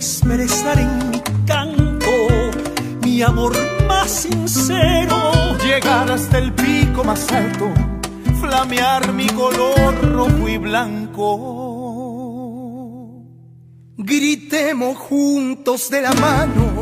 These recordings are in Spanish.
expresar en mi canto mi amor más sincero, llegar hasta el pico más alto, flamear mi color rojo y blanco Gritemos juntos de la mano.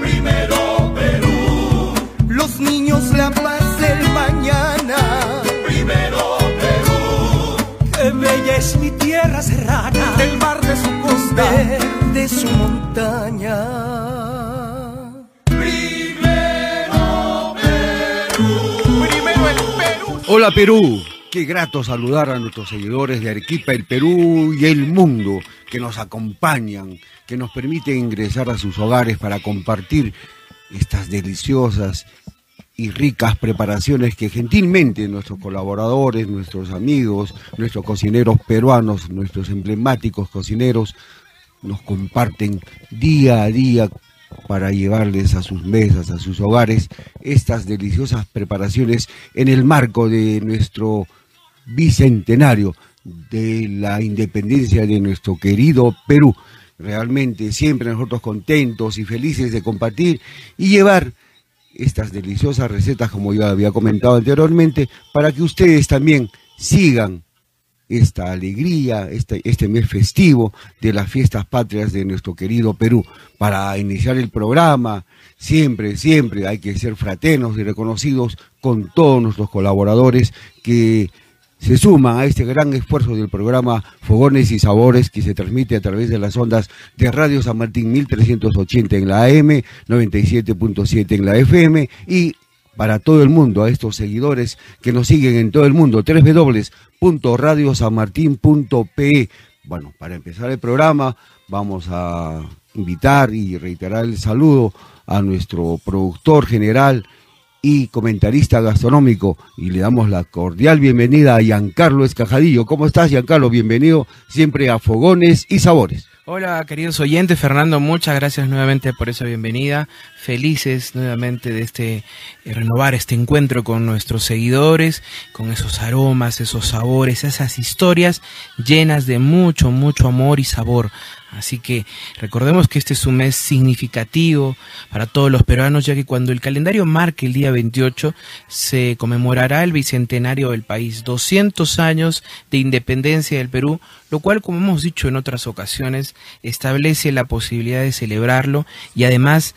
Primero Perú. Los niños la paz del mañana. Primero Perú. Qué bella es mi tierra serrana. El mar de su costa. De su montaña. Primero Perú. Primero el Perú. Hola Perú. Qué grato saludar a nuestros seguidores de Arequipa, el Perú y el mundo que nos acompañan, que nos permiten ingresar a sus hogares para compartir estas deliciosas y ricas preparaciones que gentilmente nuestros colaboradores, nuestros amigos, nuestros cocineros peruanos, nuestros emblemáticos cocineros nos comparten día a día para llevarles a sus mesas, a sus hogares, estas deliciosas preparaciones en el marco de nuestro bicentenario de la independencia de nuestro querido Perú. Realmente siempre nosotros contentos y felices de compartir y llevar estas deliciosas recetas, como ya había comentado anteriormente, para que ustedes también sigan esta alegría, este, este mes festivo de las fiestas patrias de nuestro querido Perú. Para iniciar el programa, siempre, siempre hay que ser fraternos y reconocidos con todos nuestros colaboradores que se suma a este gran esfuerzo del programa Fogones y Sabores que se transmite a través de las ondas de Radio San Martín 1380 en la AM, 97.7 en la FM y para todo el mundo, a estos seguidores que nos siguen en todo el mundo, www.radiosanmartin.pe. Bueno, para empezar el programa vamos a invitar y reiterar el saludo a nuestro productor general, y comentarista gastronómico. Y le damos la cordial bienvenida a Giancarlo Escajadillo. ¿Cómo estás, Giancarlo? Bienvenido siempre a Fogones y Sabores. Hola, queridos oyentes. Fernando, muchas gracias nuevamente por esa bienvenida. Felices nuevamente de este eh, renovar este encuentro con nuestros seguidores, con esos aromas, esos sabores, esas historias llenas de mucho, mucho amor y sabor. Así que recordemos que este es un mes significativo para todos los peruanos, ya que cuando el calendario marque el día 28 se conmemorará el bicentenario del país, 200 años de independencia del Perú, lo cual, como hemos dicho en otras ocasiones, establece la posibilidad de celebrarlo y además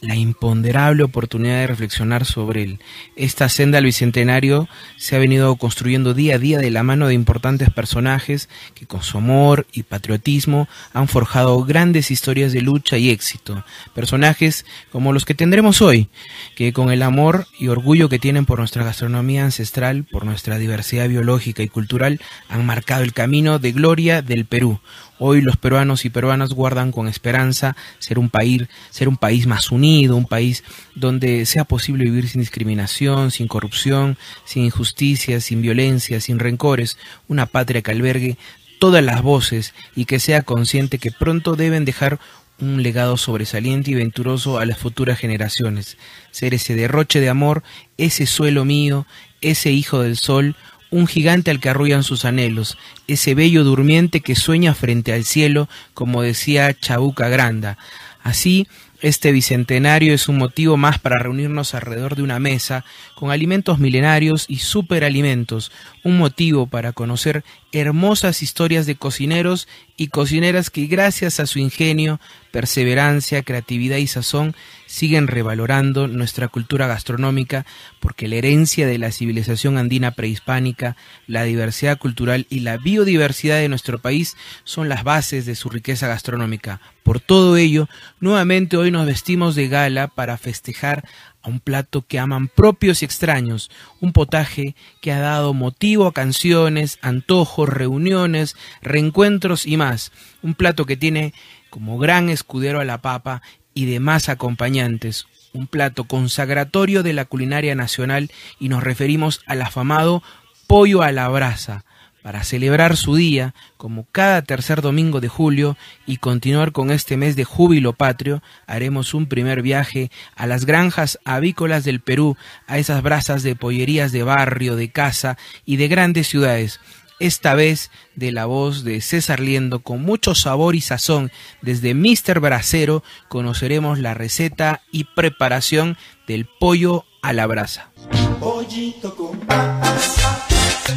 la imponderable oportunidad de reflexionar sobre él. Esta senda al bicentenario se ha venido construyendo día a día de la mano de importantes personajes que con su amor y patriotismo han forjado grandes historias de lucha y éxito. Personajes como los que tendremos hoy, que con el amor y orgullo que tienen por nuestra gastronomía ancestral, por nuestra diversidad biológica y cultural, han marcado el camino de gloria del Perú, Hoy los peruanos y peruanas guardan con esperanza ser un país, ser un país más unido, un país donde sea posible vivir sin discriminación, sin corrupción, sin injusticia, sin violencia, sin rencores, una patria que albergue todas las voces y que sea consciente que pronto deben dejar un legado sobresaliente y venturoso a las futuras generaciones, ser ese derroche de amor, ese suelo mío, ese hijo del sol, un gigante al que arrullan sus anhelos, ese bello durmiente que sueña frente al cielo, como decía Chabuca Granda. Así, Este bicentenario es un motivo más para reunirnos alrededor de una mesa con alimentos milenarios y superalimentos, un motivo para conocer hermosas historias de cocineros y cocineras que gracias a su ingenio, perseverancia, creatividad y sazón siguen revalorando nuestra cultura gastronómica porque la herencia de la civilización andina prehispánica, la diversidad cultural y la biodiversidad de nuestro país son las bases de su riqueza gastronómica. Por todo ello, nuevamente hoy nos vestimos de gala para festejar a un plato que aman propios y extraños, un potaje que ha dado motivo a canciones, antojos, reuniones, reencuentros y más, un plato que tiene como gran escudero a la papa y demás acompañantes, un plato consagratorio de la culinaria nacional y nos referimos al afamado pollo a la brasa, para celebrar su día, como cada tercer domingo de julio, y continuar con este mes de júbilo patrio, haremos un primer viaje a las granjas avícolas del Perú, a esas brasas de pollerías de barrio, de casa y de grandes ciudades. Esta vez de la voz de César Liendo, con mucho sabor y sazón, desde Mister Bracero, conoceremos la receta y preparación del pollo a la brasa.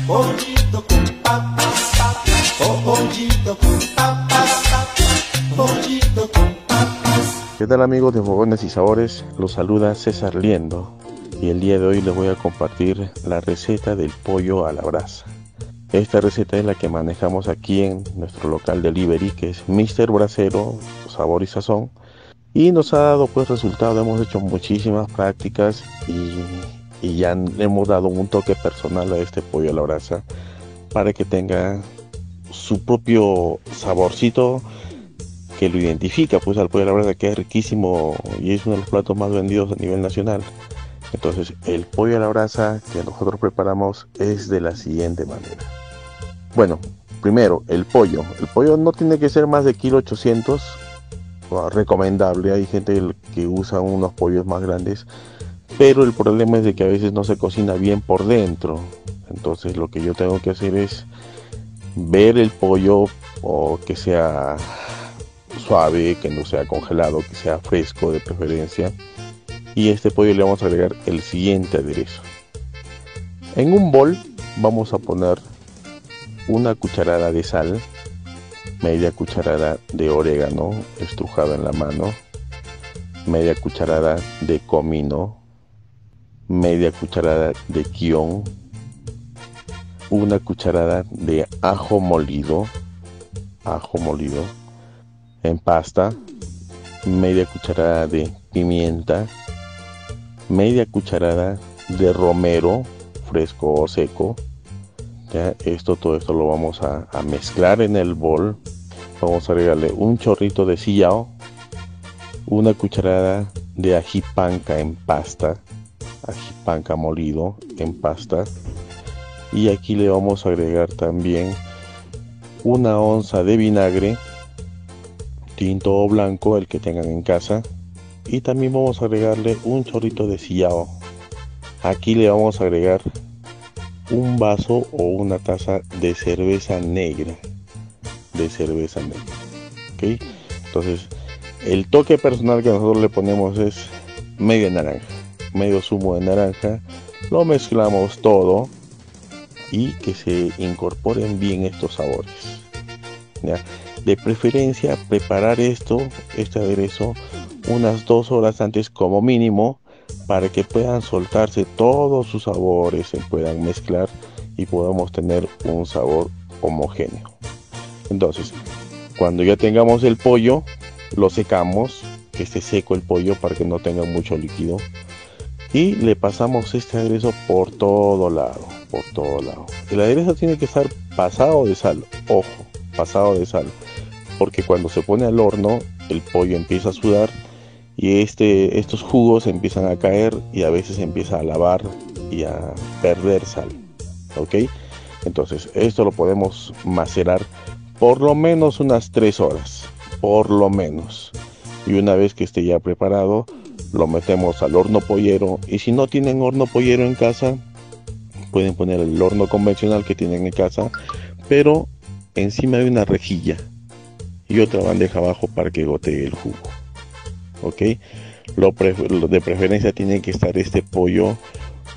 Pollito con papas, pollito con papas, pollito con papas. ¿Qué tal amigos de Fogones y Sabores? Los saluda César Liendo y el día de hoy les voy a compartir la receta del pollo a la brasa. Esta receta es la que manejamos aquí en nuestro local delivery que es Mister Bracero Sabor y Sazón y nos ha dado pues resultado, hemos hecho muchísimas prácticas y, y ya hemos dado un toque personal a este pollo a la brasa para que tenga su propio saborcito que lo identifica pues al pollo a la brasa que es riquísimo y es uno de los platos más vendidos a nivel nacional. Entonces el pollo a la brasa que nosotros preparamos es de la siguiente manera. Bueno, primero el pollo. El pollo no tiene que ser más de kilo 800 recomendable. Hay gente que usa unos pollos más grandes, pero el problema es de que a veces no se cocina bien por dentro. Entonces lo que yo tengo que hacer es ver el pollo o que sea suave, que no sea congelado, que sea fresco de preferencia. Y a este pollo le vamos a agregar el siguiente aderezo. En un bol vamos a poner una cucharada de sal, media cucharada de orégano estrujado en la mano, media cucharada de comino, media cucharada de guion, una cucharada de ajo molido, ajo molido en pasta, media cucharada de pimienta, media cucharada de romero fresco o seco, esto, todo esto lo vamos a, mezclar en el bol. Vamos a agregarle un chorrito de sillao, una cucharada de ají panca en pasta, ají panca molido en pasta. Y aquí le vamos a agregar también una onza de vinagre, tinto o blanco, el que tengan en casa. Y también vamos a agregarle un chorrito de sillao. Aquí le vamos a agregar un vaso o una taza de cerveza negra. De cerveza negra. ¿Ok? Entonces, el toque personal que nosotros le ponemos es media naranja. Medio zumo de naranja. Lo mezclamos todo y que se incorporen bien estos sabores. De preferencia preparar esto, este aderezo, unas dos horas antes como mínimo para que puedan soltarse todos sus sabores, se puedan mezclar y podamos tener un sabor homogéneo. Entonces, cuando ya tengamos el pollo, lo secamos, que esté seco el pollo para que no tenga mucho líquido. Y le pasamos este aderezo por todo lado, por todo lado. El aderezo tiene que estar pasado de sal, ojo, pasado de sal. Porque cuando se pone al horno, el pollo empieza a sudar y este, estos jugos empiezan a caer y a veces empieza a lavar y a perder sal. ¿Ok? Entonces, esto lo podemos macerar por lo menos unas 3 horas. Por lo menos. Y una vez que esté ya preparado, lo metemos al horno pollero. Y si no tienen horno pollero en casa, pueden poner el horno convencional que tienen en casa, pero encima de una rejilla y otra bandeja abajo para que gotee el jugo. ¿ok? De preferencia tiene que estar este pollo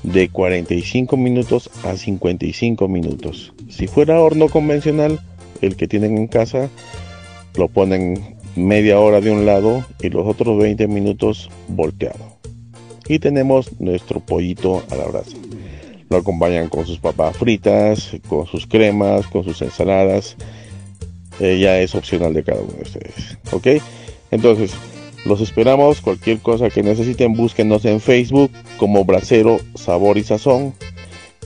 de 45 minutos a 55 minutos. Si fuera horno convencional, el que tienen en casa, lo ponen media hora de un lado y los otros 20 minutos volteado. Y tenemos nuestro pollito a la brasa. Lo acompañan con sus papas fritas, con sus cremas, con sus ensaladas. Ya es opcional de cada uno de ustedes. ¿Ok? Entonces, los esperamos. Cualquier cosa que necesiten, búsquenos en Facebook como Bracero Sabor y Sazón.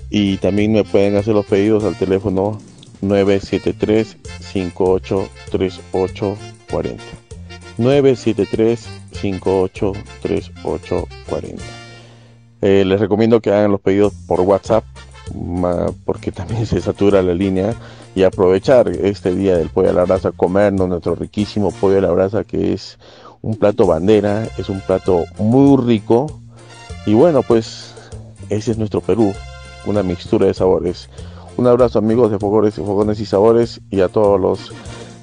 Y también me pueden hacer los pedidos al teléfono 973 583840 973 583840 eh, les recomiendo que hagan los pedidos por WhatsApp porque también se satura la línea y aprovechar este día del pollo a la brasa, comernos nuestro riquísimo pollo a la brasa que es un plato bandera, es un plato muy rico. Y bueno pues ese es nuestro Perú, una mixtura de sabores. Un abrazo amigos de Fogones y Sabores y a todos los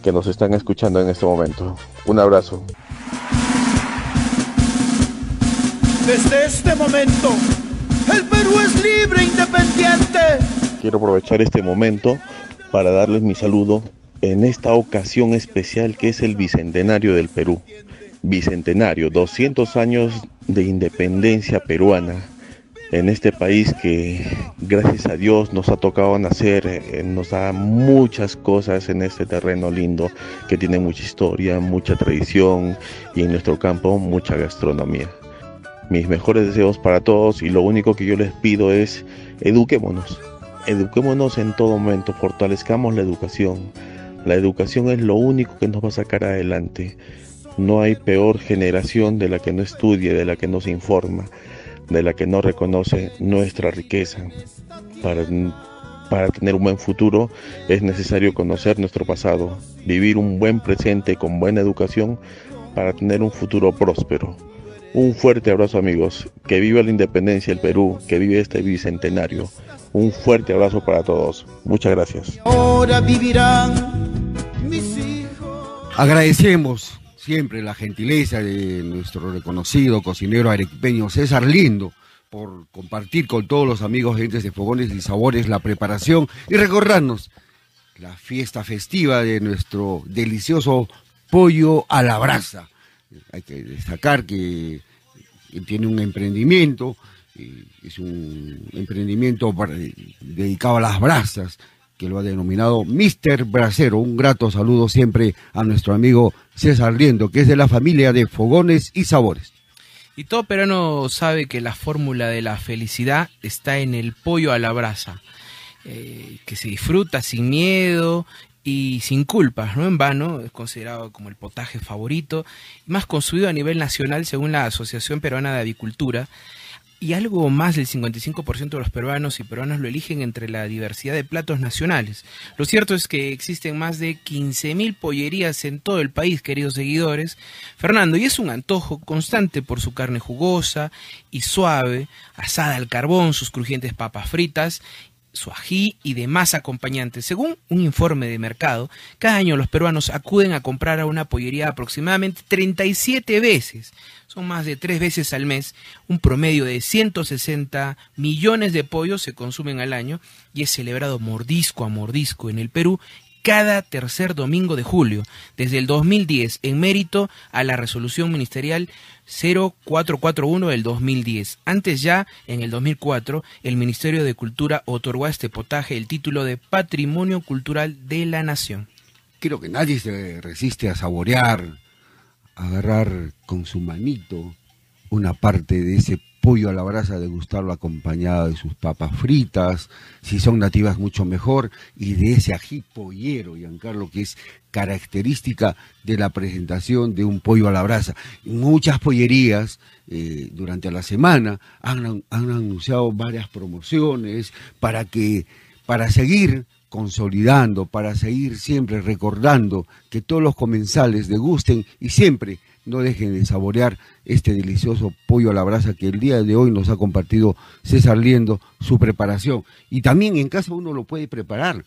que nos están escuchando en este momento. Un abrazo. Desde este momento, el Perú es libre e independiente. Quiero aprovechar este momento para darles mi saludo en esta ocasión especial que es el Bicentenario del Perú. Bicentenario, 200 años de independencia peruana en este país que gracias a Dios nos ha tocado nacer, eh, nos da muchas cosas en este terreno lindo que tiene mucha historia, mucha tradición y en nuestro campo mucha gastronomía. Mis mejores deseos para todos y lo único que yo les pido es eduquémonos, eduquémonos en todo momento, fortalezcamos la educación. La educación es lo único que nos va a sacar adelante. No hay peor generación de la que no estudie, de la que no se informa de la que no reconoce nuestra riqueza. Para, para tener un buen futuro es necesario conocer nuestro pasado, vivir un buen presente con buena educación para tener un futuro próspero. Un fuerte abrazo amigos, que viva la independencia del Perú, que vive este bicentenario. Un fuerte abrazo para todos. Muchas gracias. Ahora vivirán mis hijos. Agradecemos siempre la gentileza de nuestro reconocido cocinero arequipeño César Lindo por compartir con todos los amigos gentes de Fogones y Sabores la preparación y recordarnos la fiesta festiva de nuestro delicioso pollo a la brasa. Hay que destacar que tiene un emprendimiento, es un emprendimiento dedicado a las brasas, que lo ha denominado Mister Bracero. Un grato saludo siempre a nuestro amigo César Liendo, que es de la familia de Fogones y Sabores. Y todo peruano sabe que la fórmula de la felicidad está en el pollo a la brasa, eh, que se disfruta sin miedo y sin culpas, no en vano, es considerado como el potaje favorito, más construido a nivel nacional según la Asociación Peruana de Avicultura y algo más del 55% de los peruanos y peruanas lo eligen entre la diversidad de platos nacionales. Lo cierto es que existen más de 15.000 pollerías en todo el país, queridos seguidores. Fernando, y es un antojo constante por su carne jugosa y suave, asada al carbón, sus crujientes papas fritas su ají y demás acompañantes. Según un informe de mercado, cada año los peruanos acuden a comprar a una pollería aproximadamente 37 veces. Son más de tres veces al mes. Un promedio de 160 millones de pollos se consumen al año y es celebrado mordisco a mordisco en el Perú cada tercer domingo de julio, desde el 2010, en mérito a la resolución ministerial 0441 del 2010. Antes ya, en el 2004, el Ministerio de Cultura otorgó a este potaje el título de Patrimonio Cultural de la Nación. Creo que nadie se resiste a saborear, a agarrar con su manito una parte de ese pollo a la brasa, degustarlo acompañado de sus papas fritas, si son nativas mucho mejor, y de ese ají pollero, Giancarlo, que es característica de la presentación de un pollo a la brasa. Muchas pollerías eh, durante la semana han, han anunciado varias promociones para que para seguir consolidando, para seguir siempre recordando que todos los comensales degusten y siempre no dejen de saborear este delicioso pollo a la brasa que el día de hoy nos ha compartido César Liendo su preparación. Y también en casa uno lo puede preparar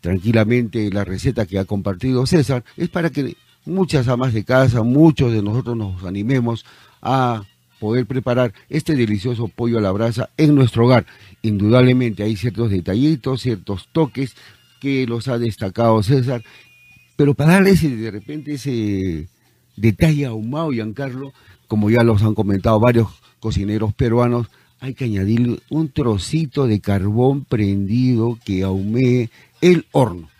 tranquilamente. La receta que ha compartido César es para que muchas amas de casa, muchos de nosotros nos animemos a poder preparar este delicioso pollo a la brasa en nuestro hogar. Indudablemente hay ciertos detallitos, ciertos toques que los ha destacado César, pero para darle de repente ese detalle ahumado, Giancarlo, como ya los han comentado varios cocineros peruanos, hay que añadirle un trocito de carbón prendido que ahumee el horno.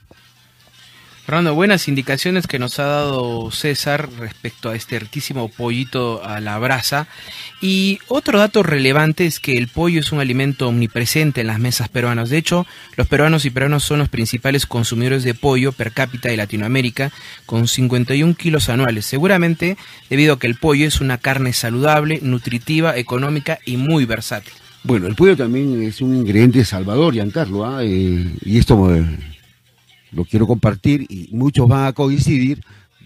Fernando, buenas indicaciones que nos ha dado César respecto a este riquísimo pollito a la brasa. Y otro dato relevante es que el pollo es un alimento omnipresente en las mesas peruanas. De hecho, los peruanos y peruanos son los principales consumidores de pollo per cápita de Latinoamérica, con 51 kilos anuales. Seguramente debido a que el pollo es una carne saludable, nutritiva, económica y muy versátil. Bueno, el pollo también es un ingrediente salvador, Giancarlo, ¿ah? eh, y esto eh, lo quiero compartir y muchos van a coincidir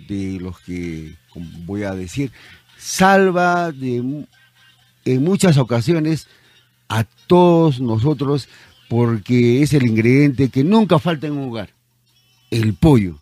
de los que voy a decir, salva de, en muchas ocasiones a todos nosotros porque es el ingrediente que nunca falta en un hogar, el pollo,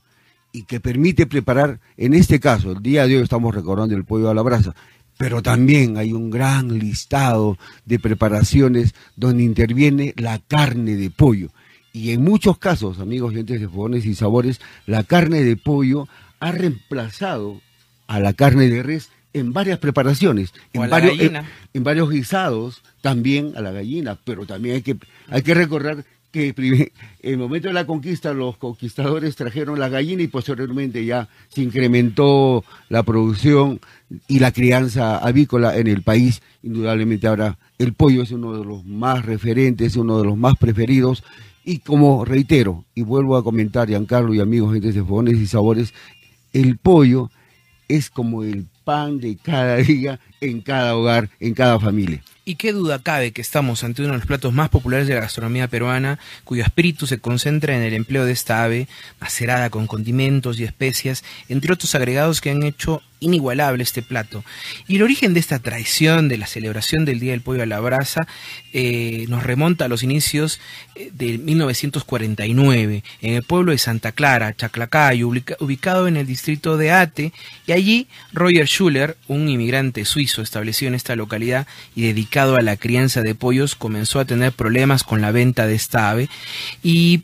y que permite preparar, en este caso, el día de hoy estamos recordando el pollo a la brasa, pero también hay un gran listado de preparaciones donde interviene la carne de pollo y en muchos casos, amigos oyentes de fogones y sabores, la carne de pollo ha reemplazado a la carne de res en varias preparaciones, en varios, en, varios guisados, también a la gallina, pero también hay que, hay que recordar que en el momento de la conquista los conquistadores trajeron la gallina y posteriormente ya se incrementó la producción y la crianza avícola en el país. Indudablemente ahora el pollo es uno de los más referentes, uno de los más preferidos y como reitero, y vuelvo a comentar, Giancarlo y amigos, gente de fogones y sabores, el pollo es como el pan de cada día en cada hogar, en cada familia. Y qué duda cabe que estamos ante uno de los platos más populares de la gastronomía peruana, cuyo espíritu se concentra en el empleo de esta ave, macerada con condimentos y especias, entre otros agregados que han hecho inigualable este plato. Y el origen de esta tradición de la celebración del Día del Pollo a la Brasa eh, nos remonta a los inicios eh, de 1949 en el pueblo de Santa Clara, Chaclacayo, ubicado en el distrito de Ate, y allí Roger Schuller, un inmigrante suizo establecido en esta localidad y dedicado a la crianza de pollos, comenzó a tener problemas con la venta de esta ave y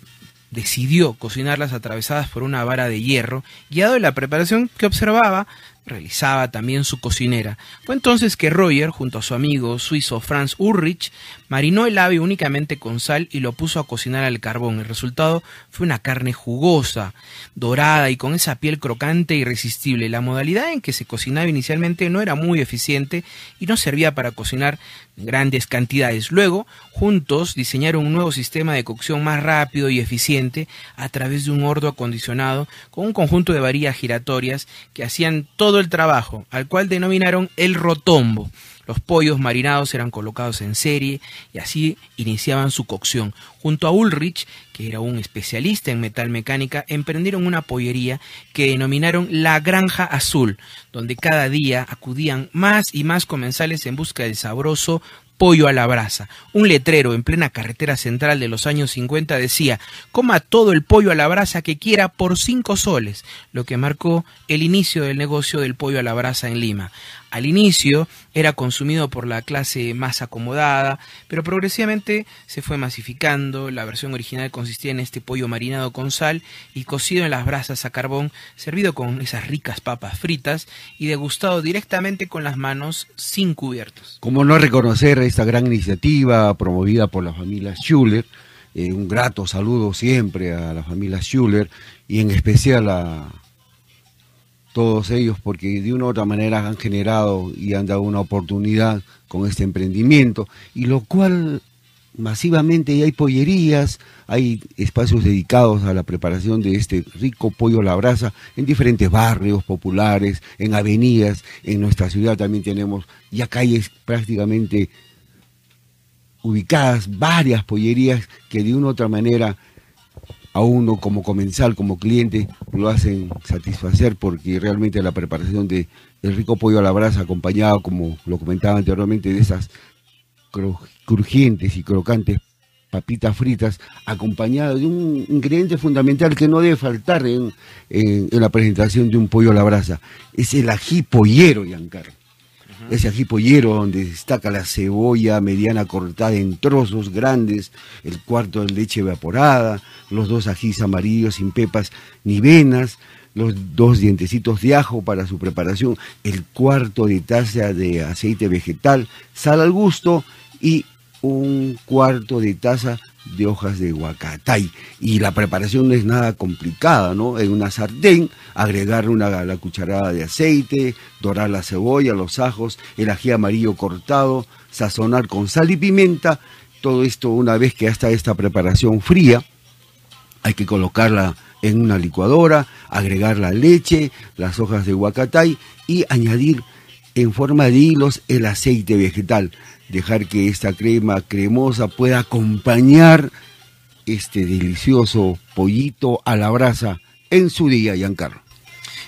decidió cocinarlas atravesadas por una vara de hierro, guiado de la preparación que observaba realizaba también su cocinera. Fue entonces que Roger, junto a su amigo suizo Franz Ulrich, marinó el ave únicamente con sal y lo puso a cocinar al carbón. El resultado fue una carne jugosa, dorada y con esa piel crocante e irresistible. La modalidad en que se cocinaba inicialmente no era muy eficiente y no servía para cocinar grandes cantidades. Luego, juntos diseñaron un nuevo sistema de cocción más rápido y eficiente a través de un horno acondicionado con un conjunto de varillas giratorias que hacían todo el trabajo, al cual denominaron el rotombo. Los pollos marinados eran colocados en serie y así iniciaban su cocción. Junto a Ulrich, que era un especialista en metal mecánica, emprendieron una pollería que denominaron La Granja Azul, donde cada día acudían más y más comensales en busca del sabroso pollo a la brasa. Un letrero en plena carretera central de los años 50 decía, coma todo el pollo a la brasa que quiera por cinco soles, lo que marcó el inicio del negocio del pollo a la brasa en Lima. Al inicio era consumido por la clase más acomodada, pero progresivamente se fue masificando. La versión original consistía en este pollo marinado con sal y cocido en las brasas a carbón, servido con esas ricas papas fritas y degustado directamente con las manos sin cubiertos. Como no reconocer esta gran iniciativa promovida por la familia Schuller? Eh, un grato saludo siempre a la familia Schuller y en especial a todos ellos porque de una u otra manera han generado y han dado una oportunidad con este emprendimiento y lo cual masivamente hay pollerías, hay espacios dedicados a la preparación de este rico pollo a la brasa en diferentes barrios populares, en avenidas, en nuestra ciudad también tenemos ya calles prácticamente ubicadas varias pollerías que de una u otra manera a uno como comensal, como cliente, lo hacen satisfacer porque realmente la preparación de el rico pollo a la brasa acompañado, como lo comentaba anteriormente, de esas crujientes y crocantes papitas fritas, acompañado de un ingrediente fundamental que no debe faltar en, en- la presentación de un pollo a la brasa. Es el ají pollero, Giancarlo. Ese ají pollero donde destaca la cebolla mediana cortada en trozos grandes, el cuarto de leche evaporada, los dos ajís amarillos sin pepas ni venas, los dos dientecitos de ajo para su preparación, el cuarto de taza de aceite vegetal, sal al gusto y un cuarto de taza de hojas de huacatay. Y la preparación no es nada complicada, ¿no? En una sartén, agregar una, la cucharada de aceite, dorar la cebolla, los ajos, el ají amarillo cortado, sazonar con sal y pimienta. Todo esto una vez que ya está esta preparación fría, hay que colocarla en una licuadora, agregar la leche, las hojas de huacatay y añadir en forma de hilos el aceite vegetal. Dejar que esta crema cremosa pueda acompañar este delicioso pollito a la brasa en su día, Giancarlo.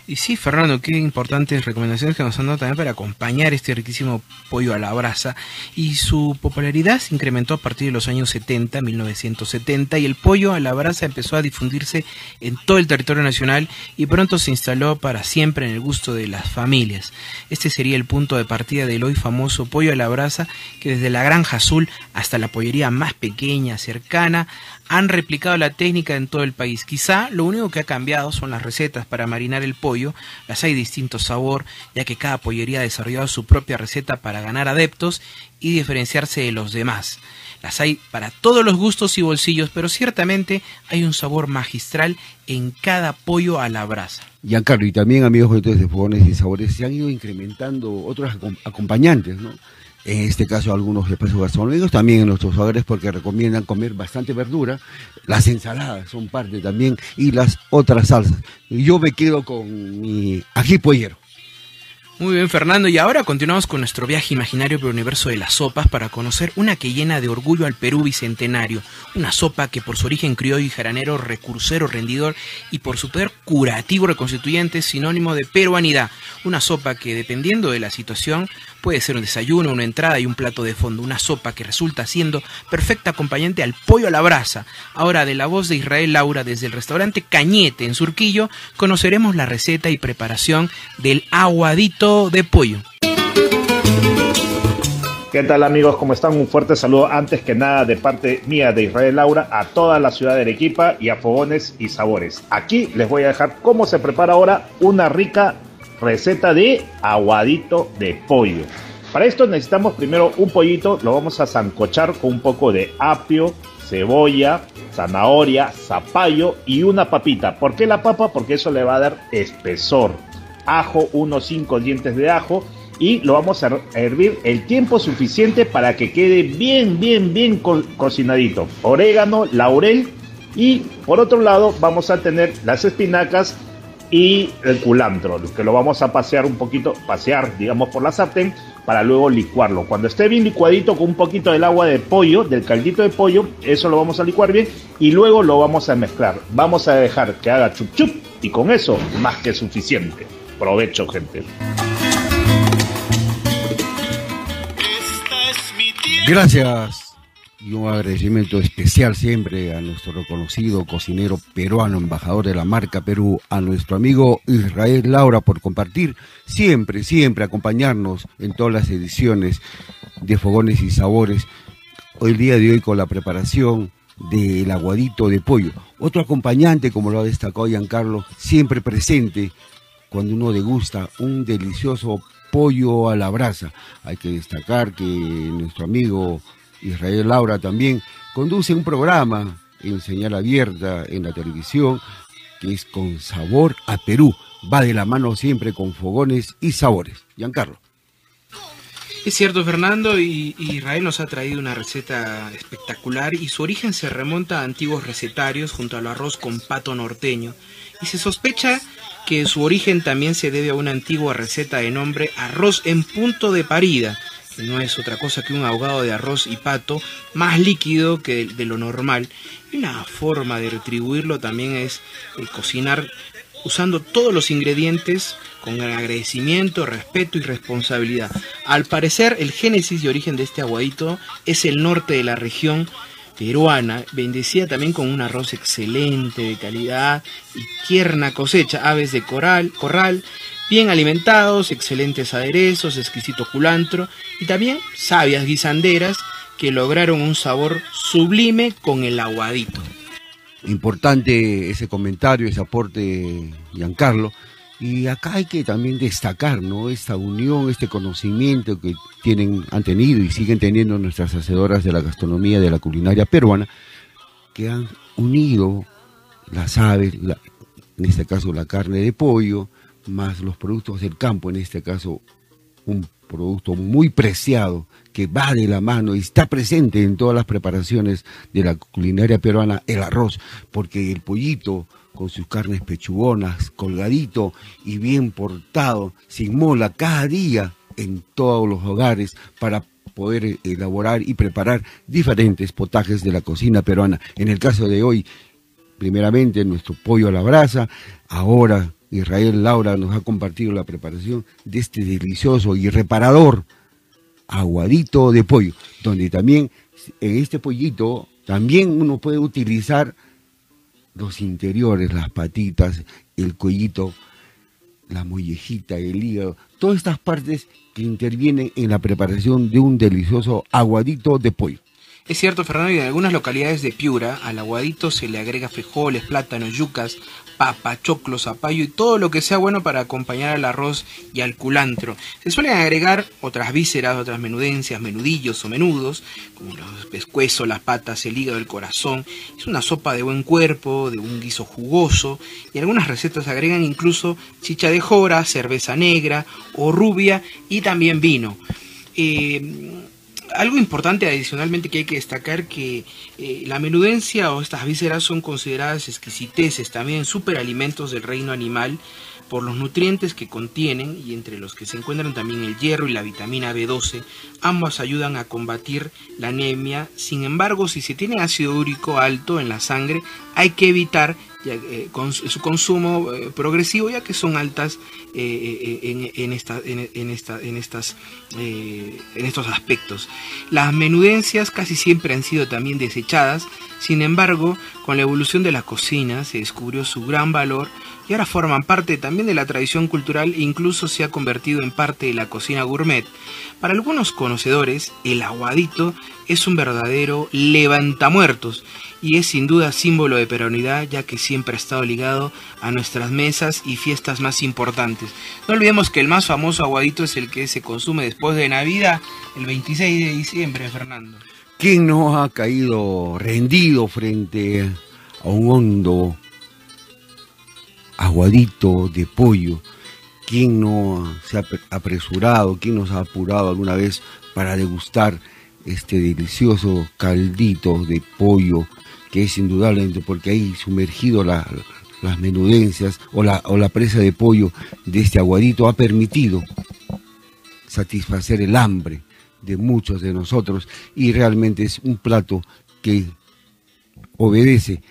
Y sí, Fernando, qué importantes recomendaciones que nos han dado también para acompañar este riquísimo pollo a la brasa. Y su popularidad se incrementó a partir de los años 70, 1970, y el pollo a la brasa empezó a difundirse en todo el territorio nacional y pronto se instaló para siempre en el gusto de las familias. Este sería el punto de partida del hoy famoso pollo a la brasa, que desde la granja azul hasta la pollería más pequeña, cercana, han replicado la técnica en todo el país. Quizá lo único que ha cambiado son las recetas para marinar el pollo. Las hay distinto sabor, ya que cada pollería ha desarrollado su propia receta para ganar adeptos y diferenciarse de los demás. Las hay para todos los gustos y bolsillos, pero ciertamente hay un sabor magistral en cada pollo a la brasa. Giancarlo, y también amigos de Fogones y Sabores, se han ido incrementando otros acom- acompañantes, ¿no? En este caso algunos espacios gastronómicos, también en nuestros hogares porque recomiendan comer bastante verdura. Las ensaladas son parte también y las otras salsas. Yo me quedo con mi ají pollero. Muy bien, Fernando. Y ahora continuamos con nuestro viaje imaginario por el universo de las sopas para conocer una que llena de orgullo al Perú bicentenario. Una sopa que por su origen criollo y jaranero, recursero, rendidor y por su poder curativo reconstituyente es sinónimo de peruanidad. Una sopa que, dependiendo de la situación, puede ser un desayuno, una entrada y un plato de fondo. Una sopa que resulta siendo perfecta acompañante al pollo a la brasa. Ahora, de la voz de Israel Laura desde el restaurante Cañete en Surquillo, conoceremos la receta y preparación del aguadito de pollo. ¿Qué tal amigos? ¿Cómo están? Un fuerte saludo antes que nada de parte mía de Israel Laura a toda la ciudad de Arequipa y a Fogones y Sabores. Aquí les voy a dejar cómo se prepara ahora una rica receta de aguadito de pollo. Para esto necesitamos primero un pollito, lo vamos a zancochar con un poco de apio, cebolla, zanahoria, zapallo y una papita. ¿Por qué la papa? Porque eso le va a dar espesor. Ajo, unos 5 dientes de ajo y lo vamos a hervir el tiempo suficiente para que quede bien, bien, bien co cocinadito. Orégano, laurel y por otro lado vamos a tener las espinacas y el culantro, que lo vamos a pasear un poquito, pasear digamos por la sartén para luego licuarlo. Cuando esté bien licuadito con un poquito del agua de pollo, del caldito de pollo, eso lo vamos a licuar bien y luego lo vamos a mezclar. Vamos a dejar que haga chup chup y con eso más que suficiente. Provecho, gente. Gracias y un agradecimiento especial siempre a nuestro reconocido cocinero peruano, embajador de la marca Perú, a nuestro amigo Israel Laura por compartir siempre, siempre acompañarnos en todas las ediciones de Fogones y Sabores. Hoy el día de hoy con la preparación del aguadito de pollo. Otro acompañante, como lo ha destacado Giancarlo, siempre presente cuando uno degusta un delicioso pollo a la brasa. Hay que destacar que nuestro amigo Israel Laura también conduce un programa en señal abierta en la televisión que es con sabor a Perú. Va de la mano siempre con fogones y sabores. Giancarlo. Es cierto, Fernando, y, Israel nos ha traído una receta espectacular y su origen se remonta a antiguos recetarios junto al arroz con pato norteño. Y se sospecha que su origen también se debe a una antigua receta de nombre arroz en punto de parida, no es otra cosa que un ahogado de arroz y pato más líquido que de, lo normal. Y una forma de retribuirlo también es eh, cocinar usando todos los ingredientes con agradecimiento, respeto y responsabilidad. Al parecer, el génesis y origen de este aguadito es el norte de la región peruana, bendecida también con un arroz excelente, de calidad y tierna cosecha, aves de coral, corral, bien alimentados, excelentes aderezos, exquisito culantro y también sabias guisanderas que lograron un sabor sublime con el aguadito. Importante ese comentario, ese aporte, Giancarlo. Y acá hay que también destacar, ¿no? Esta unión, este conocimiento que tienen, han tenido y siguen teniendo nuestras hacedoras de la gastronomía, de la culinaria peruana, que han unido las aves, en este caso la carne de pollo, más los productos del campo, en este caso un producto muy preciado que va de la mano y está presente en todas las preparaciones de la culinaria peruana, el arroz, porque el pollito con sus carnes pechugonas, colgadito y bien portado, sin mola, cada día en todos los hogares para poder elaborar y preparar diferentes potajes de la cocina peruana. En el caso de hoy, primeramente nuestro pollo a la brasa, ahora Israel Laura nos ha compartido la preparación de este delicioso y reparador aguadito de pollo, donde también en este pollito también uno puede utilizar los interiores, las patitas, el cuellito, la mollejita, el hígado, todas estas partes que intervienen en la preparación de un delicioso aguadito de pollo. Es cierto, Fernando, y en algunas localidades de Piura, al aguadito se le agrega frijoles, plátanos, yucas, papa, choclo, zapallo y todo lo que sea bueno para acompañar al arroz y al culantro. Se suelen agregar otras vísceras, otras menudencias, menudillos o menudos, como los pescuezos, las patas, el hígado, el corazón. Es una sopa de buen cuerpo, de un guiso jugoso, y algunas recetas agregan incluso chicha de jora, cerveza negra o rubia y también vino. Eh, algo importante adicionalmente que hay que destacar que eh, la menudencia o estas vísceras son consideradas exquisiteces, también superalimentos del reino animal por los nutrientes que contienen y entre los que se encuentran también el hierro y la vitamina B12, ambas ayudan a combatir la anemia. Sin embargo, si se tiene ácido úrico alto en la sangre, hay que evitar eh, su consumo eh, progresivo, ya que son altas eh, en, en, en, estas, en estos aspectos. Las menudencias casi siempre han sido también desechadas, sin embargo, con la evolución de la cocina se descubrió su gran valor y ahora forman parte también de la tradición cultural e incluso se ha convertido en parte de la cocina gourmet. Para algunos conocedores, el aguadito es un verdadero levantamuertos y es sin duda símbolo de peronidad ya que siempre ha estado ligado a nuestras mesas y fiestas más importantes. No olvidemos que el más famoso aguadito es el que se consume después de Navidad, el 26 de diciembre, Fernando. ¿Quién no ha caído rendido frente a un hondo aguadito de pollo? ¿Quién no se ha apresurado, quién nos ha apurado alguna vez para degustar este delicioso caldito de pollo que es indudablemente porque hay sumergido las menudencias o la, o la presa de pollo de este aguadito ha permitido satisfacer el hambre de muchos de nosotros y realmente es un plato que obedece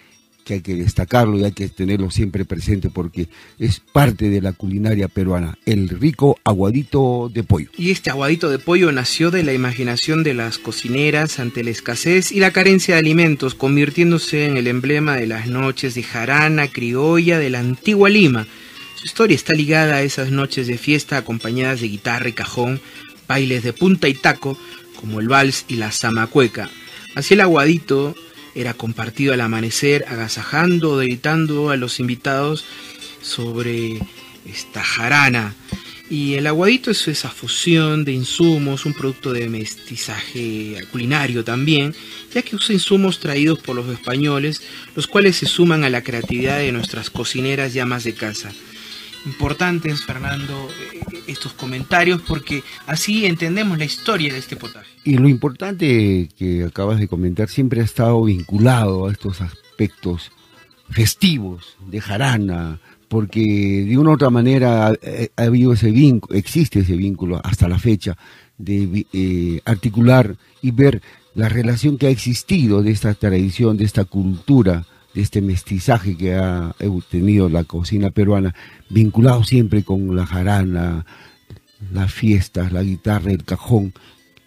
que hay que destacarlo y hay que tenerlo siempre presente porque es parte de la culinaria peruana, el rico aguadito de pollo. Y este aguadito de pollo nació de la imaginación de las cocineras ante la escasez y la carencia de alimentos, convirtiéndose en el emblema de las noches de jarana criolla de la antigua Lima. Su historia está ligada a esas noches de fiesta acompañadas de guitarra y cajón, bailes de punta y taco, como el vals y la zamacueca. Así el aguadito era compartido al amanecer, agasajando, gritando a los invitados sobre esta jarana. Y el aguadito es esa fusión de insumos, un producto de mestizaje culinario también, ya que usa insumos traídos por los españoles, los cuales se suman a la creatividad de nuestras cocineras llamas de casa importantes, Fernando, eh, estos comentarios, porque así entendemos la historia de este potaje. Y lo importante que acabas de comentar siempre ha estado vinculado a estos aspectos festivos de jarana, porque de una u otra manera ha, habido ese vínculo, existe ese vínculo hasta la fecha de eh, articular y ver la relación que ha existido de esta tradición, de esta cultura de este mestizaje que ha tenido la cocina peruana, vinculado siempre con la jarana, las fiestas, la guitarra, el cajón,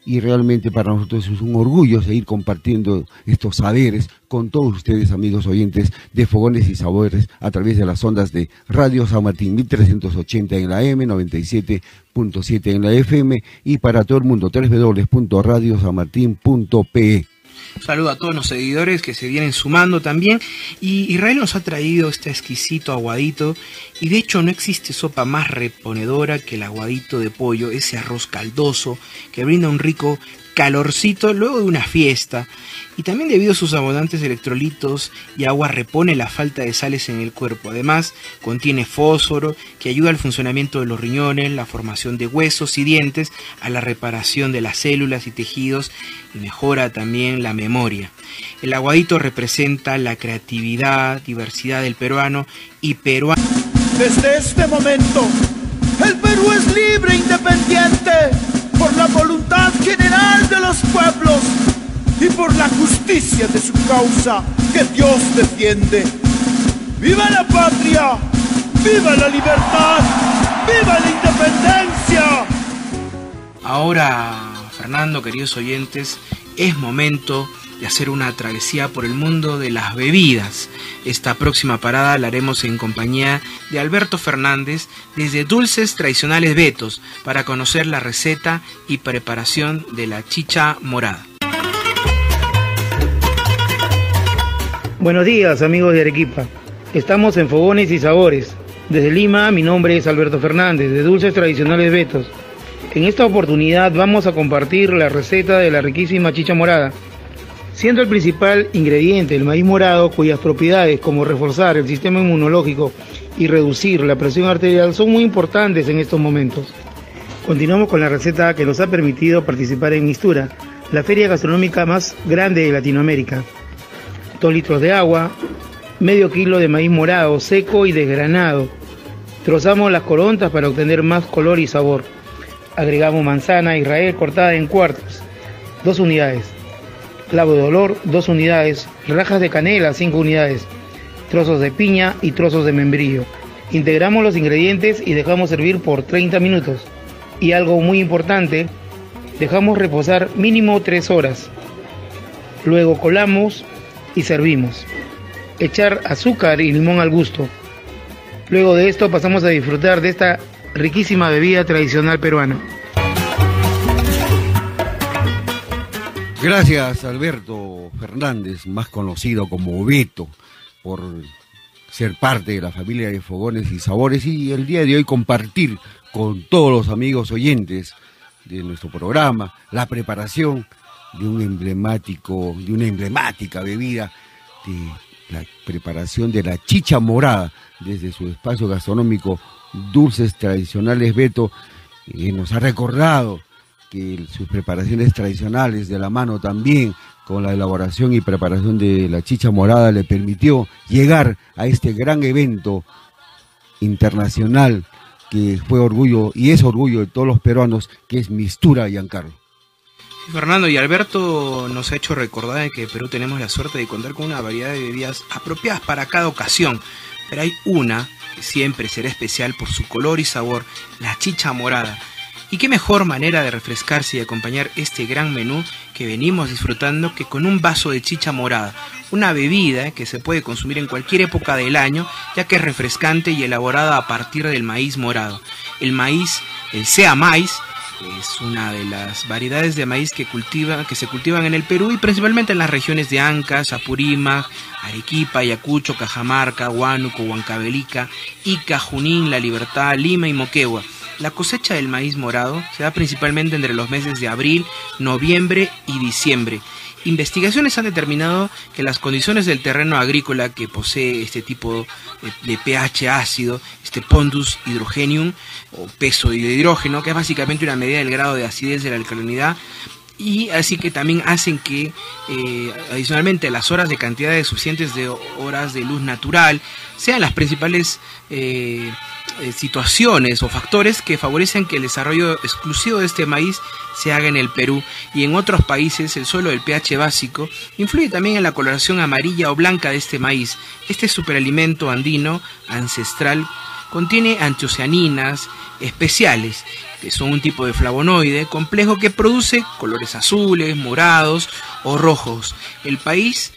y realmente para nosotros es un orgullo seguir compartiendo estos saberes con todos ustedes, amigos oyentes de Fogones y Sabores, a través de las ondas de Radio San Martín 1380 en la M, 97.7 en la FM y para todo el mundo www.radiosanmartin.pe. Un saludo a todos los seguidores que se vienen sumando también. Y Israel nos ha traído este exquisito aguadito. Y de hecho no existe sopa más reponedora que el aguadito de pollo, ese arroz caldoso que brinda un rico calorcito luego de una fiesta y también debido a sus abundantes electrolitos y agua repone la falta de sales en el cuerpo. Además, contiene fósforo que ayuda al funcionamiento de los riñones, la formación de huesos y dientes, a la reparación de las células y tejidos y mejora también la memoria. El aguadito representa la creatividad, diversidad del peruano y peruano. Desde este momento, el Perú es libre e independiente por la voluntad general de los pueblos y por la justicia de su causa que Dios defiende. ¡Viva la patria! ¡Viva la libertad! ¡Viva la independencia! Ahora, Fernando, queridos oyentes, es momento de hacer una travesía por el mundo de las bebidas. Esta próxima parada la haremos en compañía de Alberto Fernández desde Dulces Tradicionales Betos para conocer la receta y preparación de la chicha morada. Buenos días amigos de Arequipa. Estamos en Fogones y Sabores. Desde Lima mi nombre es Alberto Fernández de Dulces Tradicionales Betos. En esta oportunidad vamos a compartir la receta de la riquísima chicha morada siendo el principal ingrediente el maíz morado cuyas propiedades como reforzar el sistema inmunológico y reducir la presión arterial son muy importantes en estos momentos. Continuamos con la receta que nos ha permitido participar en Mistura, la feria gastronómica más grande de Latinoamérica. 2 litros de agua, medio kilo de maíz morado seco y desgranado. Trozamos las corontas para obtener más color y sabor. Agregamos manzana Israel cortada en cuartos, dos unidades clavo de olor 2 unidades, rajas de canela 5 unidades, trozos de piña y trozos de membrillo. Integramos los ingredientes y dejamos servir por 30 minutos. Y algo muy importante, dejamos reposar mínimo 3 horas. Luego colamos y servimos. Echar azúcar y limón al gusto. Luego de esto pasamos a disfrutar de esta riquísima bebida tradicional peruana. Gracias Alberto Fernández, más conocido como Beto, por ser parte de la familia de Fogones y Sabores y el día de hoy compartir con todos los amigos oyentes de nuestro programa la preparación de un emblemático, de una emblemática bebida, la preparación de la chicha morada desde su espacio gastronómico Dulces Tradicionales Beto, que nos ha recordado sus preparaciones tradicionales de la mano también con la elaboración y preparación de la chicha morada le permitió llegar a este gran evento internacional que fue orgullo y es orgullo de todos los peruanos que es Mistura Giancarlo. Fernando y Alberto nos ha hecho recordar que en Perú tenemos la suerte de contar con una variedad de bebidas apropiadas para cada ocasión, pero hay una que siempre será especial por su color y sabor, la chicha morada y qué mejor manera de refrescarse y acompañar este gran menú que venimos disfrutando que con un vaso de chicha morada, una bebida que se puede consumir en cualquier época del año, ya que es refrescante y elaborada a partir del maíz morado. El maíz, el sea maíz, es una de las variedades de maíz que, cultiva, que se cultivan en el Perú y principalmente en las regiones de Ancash, Apurímac, Arequipa, Ayacucho, Cajamarca, Huánuco, Huancavelica, Ica, Junín, La Libertad, Lima y Moquegua. La cosecha del maíz morado se da principalmente entre los meses de abril, noviembre y diciembre. Investigaciones han determinado que las condiciones del terreno agrícola que posee este tipo de, pH ácido, este pondus hydrogenium o peso de hidrógeno, que es básicamente una medida del grado de acidez de la alcalinidad, y así que también hacen que eh, adicionalmente las horas de cantidades suficientes de horas de luz natural sean las principales eh, eh, situaciones o factores que favorecen que el desarrollo exclusivo de este maíz se haga en el Perú y en otros países el suelo del pH básico influye también en la coloración amarilla o blanca de este maíz. Este superalimento andino ancestral contiene antocianinas especiales, que son un tipo de flavonoide complejo que produce colores azules, morados o rojos. El país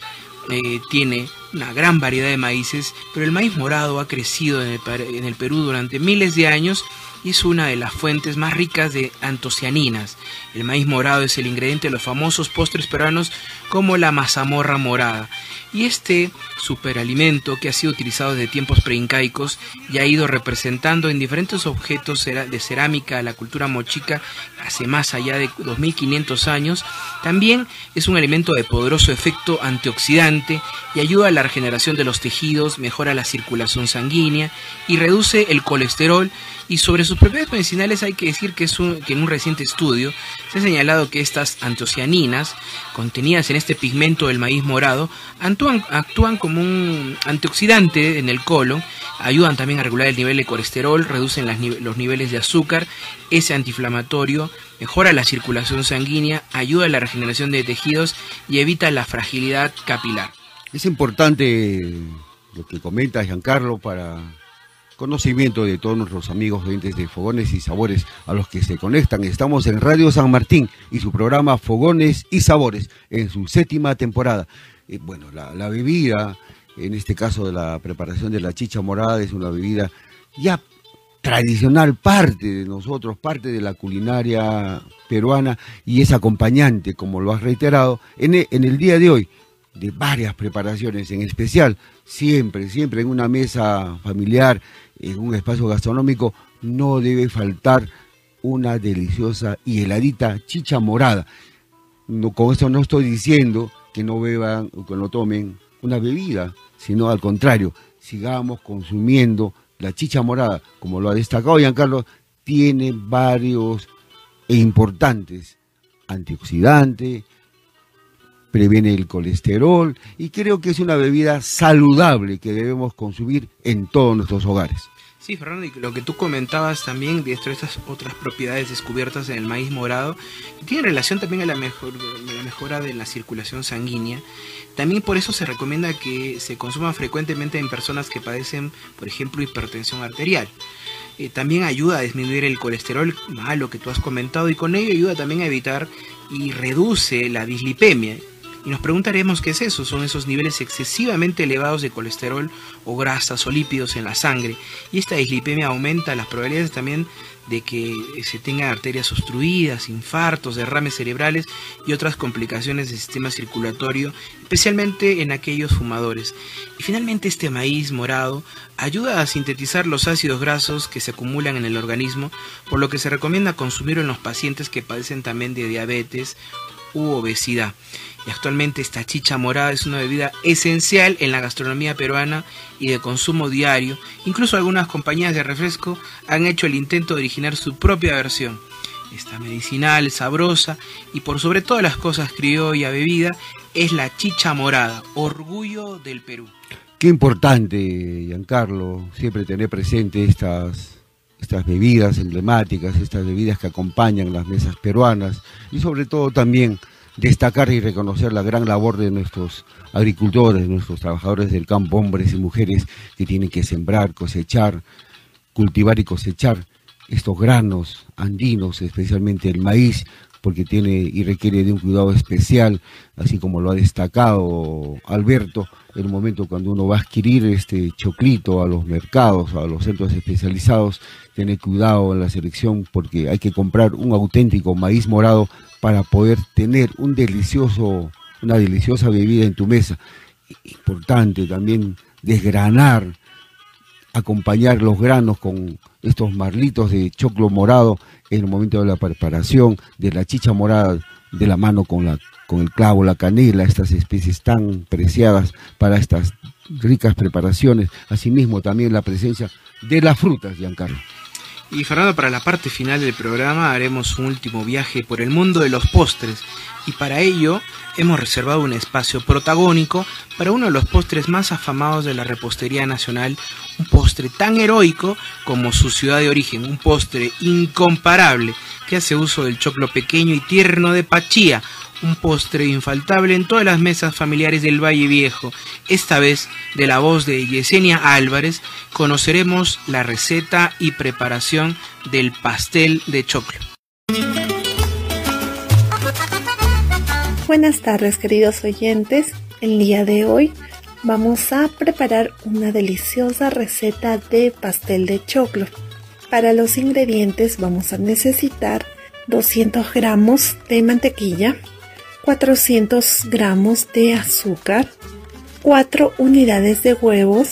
eh, tiene una gran variedad de maíces, pero el maíz morado ha crecido en el, en el Perú durante miles de años y es una de las fuentes más ricas de antocianinas. El maíz morado es el ingrediente de los famosos postres peruanos como la mazamorra morada. Y este superalimento que ha sido utilizado desde tiempos preincaicos y ha ido representando en diferentes objetos de cerámica la cultura mochica hace más allá de 2500 años, también es un alimento de poderoso efecto antioxidante y ayuda a la regeneración de los tejidos, mejora la circulación sanguínea y reduce el colesterol y sobre sus propiedades medicinales hay que decir que en un reciente estudio se ha señalado que estas antocianinas contenidas en este pigmento del maíz morado actúan, como un antioxidante en el colon, ayudan también a regular el nivel de colesterol, reducen los niveles de azúcar, es antiinflamatorio, mejora la circulación sanguínea, ayuda a la regeneración de tejidos y evita la fragilidad capilar. Es importante lo que comenta Giancarlo para conocimiento de todos nuestros amigos de Fogones y Sabores a los que se conectan. Estamos en Radio San Martín y su programa Fogones y Sabores en su séptima temporada. Eh, bueno, la, bebida, en este caso de la preparación de la chicha morada, es una bebida ya tradicional, parte de nosotros, parte de la culinaria peruana y es acompañante, como lo has reiterado, en en el día de hoy de varias preparaciones, en especial siempre, siempre en una mesa familiar en un espacio gastronómico no debe faltar una deliciosa y heladita chicha morada. No, con esto no estoy diciendo que no beban o que no tomen una bebida, sino al contrario, sigamos consumiendo la chicha morada, como lo ha destacado Giancarlo, tiene varios e importantes antioxidantes, previene el colesterol y creo que es una bebida saludable que debemos consumir en todos nuestros hogares. Sí, Fernando, y lo que tú comentabas también de estas otras propiedades descubiertas en el maíz morado, tiene relación también a la, mejor, la mejora de la circulación sanguínea. También por eso se recomienda que se consuma frecuentemente en personas que padecen, por ejemplo, hipertensión arterial. Eh, también ayuda a disminuir el colesterol malo que tú has comentado y con ello ayuda también a evitar y reduce la dislipemia y nos preguntaremos qué es eso, son esos niveles excesivamente elevados de colesterol o grasas o lípidos en la sangre. Y esta dislipemia aumenta las probabilidades también de que se tengan arterias obstruidas, infartos, derrames cerebrales y otras complicaciones del sistema circulatorio, especialmente en aquellos fumadores. Y finalmente este maíz morado ayuda a sintetizar los ácidos grasos que se acumulan en el organismo, por lo que se recomienda consumirlo en los pacientes que padecen también de diabetes u obesidad. Y actualmente esta chicha morada es una bebida esencial en la gastronomía peruana y de consumo diario. Incluso algunas compañías de refresco han hecho el intento de originar su propia versión. Esta medicinal, sabrosa y por sobre todas las cosas criolla bebida es la chicha morada, orgullo del Perú. Qué importante, Giancarlo, siempre tener presente estas, estas bebidas emblemáticas, estas bebidas que acompañan las mesas peruanas y sobre todo también destacar y reconocer la gran labor de nuestros agricultores, nuestros trabajadores del campo, hombres y mujeres que tienen que sembrar, cosechar, cultivar y cosechar estos granos andinos, especialmente el maíz, porque tiene y requiere de un cuidado especial, así como lo ha destacado Alberto, el momento cuando uno va a adquirir este choclito a los mercados, a los centros especializados, tiene cuidado en la selección porque hay que comprar un auténtico maíz morado para poder tener un delicioso, una deliciosa bebida en tu mesa. Importante también desgranar, acompañar los granos con estos marlitos de choclo morado en el momento de la preparación de la chicha morada de la mano con la con el clavo, la canela, estas especies tan preciadas para estas ricas preparaciones. Asimismo también la presencia de las frutas, Giancarlo. Y Fernando, para la parte final del programa haremos un último viaje por el mundo de los postres y para ello hemos reservado un espacio protagónico para uno de los postres más afamados de la repostería nacional, un postre tan heroico como su ciudad de origen, un postre incomparable que hace uso del choclo pequeño y tierno de Pachía, un postre infaltable en todas las mesas familiares del Valle Viejo. Esta vez, de la voz de Yesenia Álvarez, conoceremos la receta y preparación del pastel de choclo. Buenas tardes queridos oyentes. El día de hoy vamos a preparar una deliciosa receta de pastel de choclo. Para los ingredientes vamos a necesitar 200 gramos de mantequilla, 400 gramos de azúcar, 4 unidades de huevos,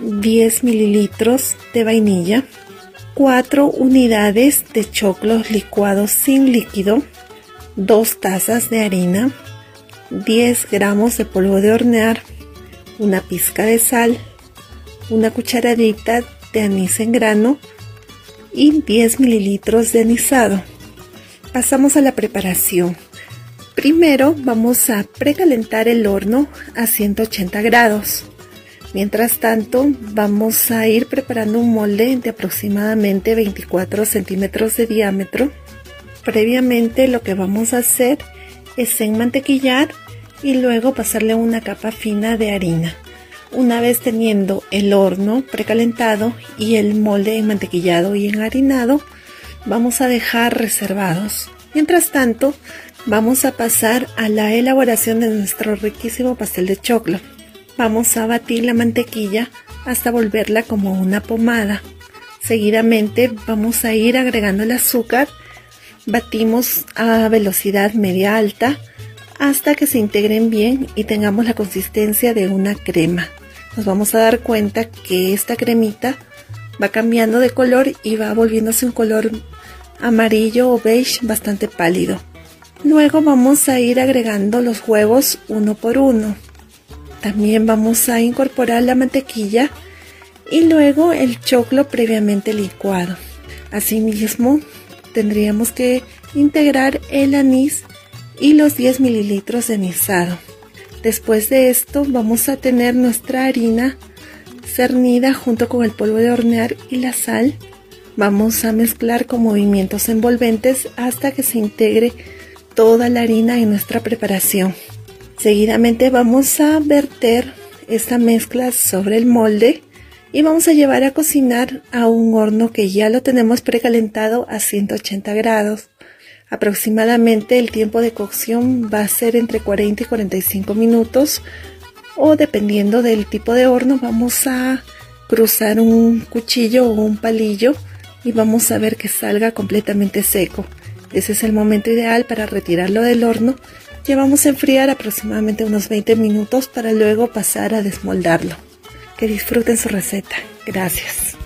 10 mililitros de vainilla, 4 unidades de choclos licuados sin líquido, 2 tazas de harina, 10 gramos de polvo de hornear, una pizca de sal, una cucharadita de anís en grano y 10 mililitros de anisado. Pasamos a la preparación. Primero vamos a precalentar el horno a 180 grados. Mientras tanto, vamos a ir preparando un molde de aproximadamente 24 centímetros de diámetro. Previamente lo que vamos a hacer es enmantequillar y luego pasarle una capa fina de harina. Una vez teniendo el horno precalentado y el molde enmantequillado y enharinado, vamos a dejar reservados. Mientras tanto, vamos a pasar a la elaboración de nuestro riquísimo pastel de choclo. Vamos a batir la mantequilla hasta volverla como una pomada. Seguidamente vamos a ir agregando el azúcar. Batimos a velocidad media alta hasta que se integren bien y tengamos la consistencia de una crema. Nos vamos a dar cuenta que esta cremita va cambiando de color y va volviéndose un color amarillo o beige bastante pálido. Luego vamos a ir agregando los huevos uno por uno. También vamos a incorporar la mantequilla y luego el choclo previamente licuado. Asimismo, tendríamos que integrar el anís y los 10 mililitros de anisado. Después de esto vamos a tener nuestra harina cernida junto con el polvo de hornear y la sal. Vamos a mezclar con movimientos envolventes hasta que se integre toda la harina en nuestra preparación. Seguidamente vamos a verter esta mezcla sobre el molde y vamos a llevar a cocinar a un horno que ya lo tenemos precalentado a 180 grados. Aproximadamente el tiempo de cocción va a ser entre 40 y 45 minutos o dependiendo del tipo de horno vamos a cruzar un cuchillo o un palillo y vamos a ver que salga completamente seco. Ese es el momento ideal para retirarlo del horno. Llevamos a enfriar aproximadamente unos 20 minutos para luego pasar a desmoldarlo. Que disfruten su receta. Gracias.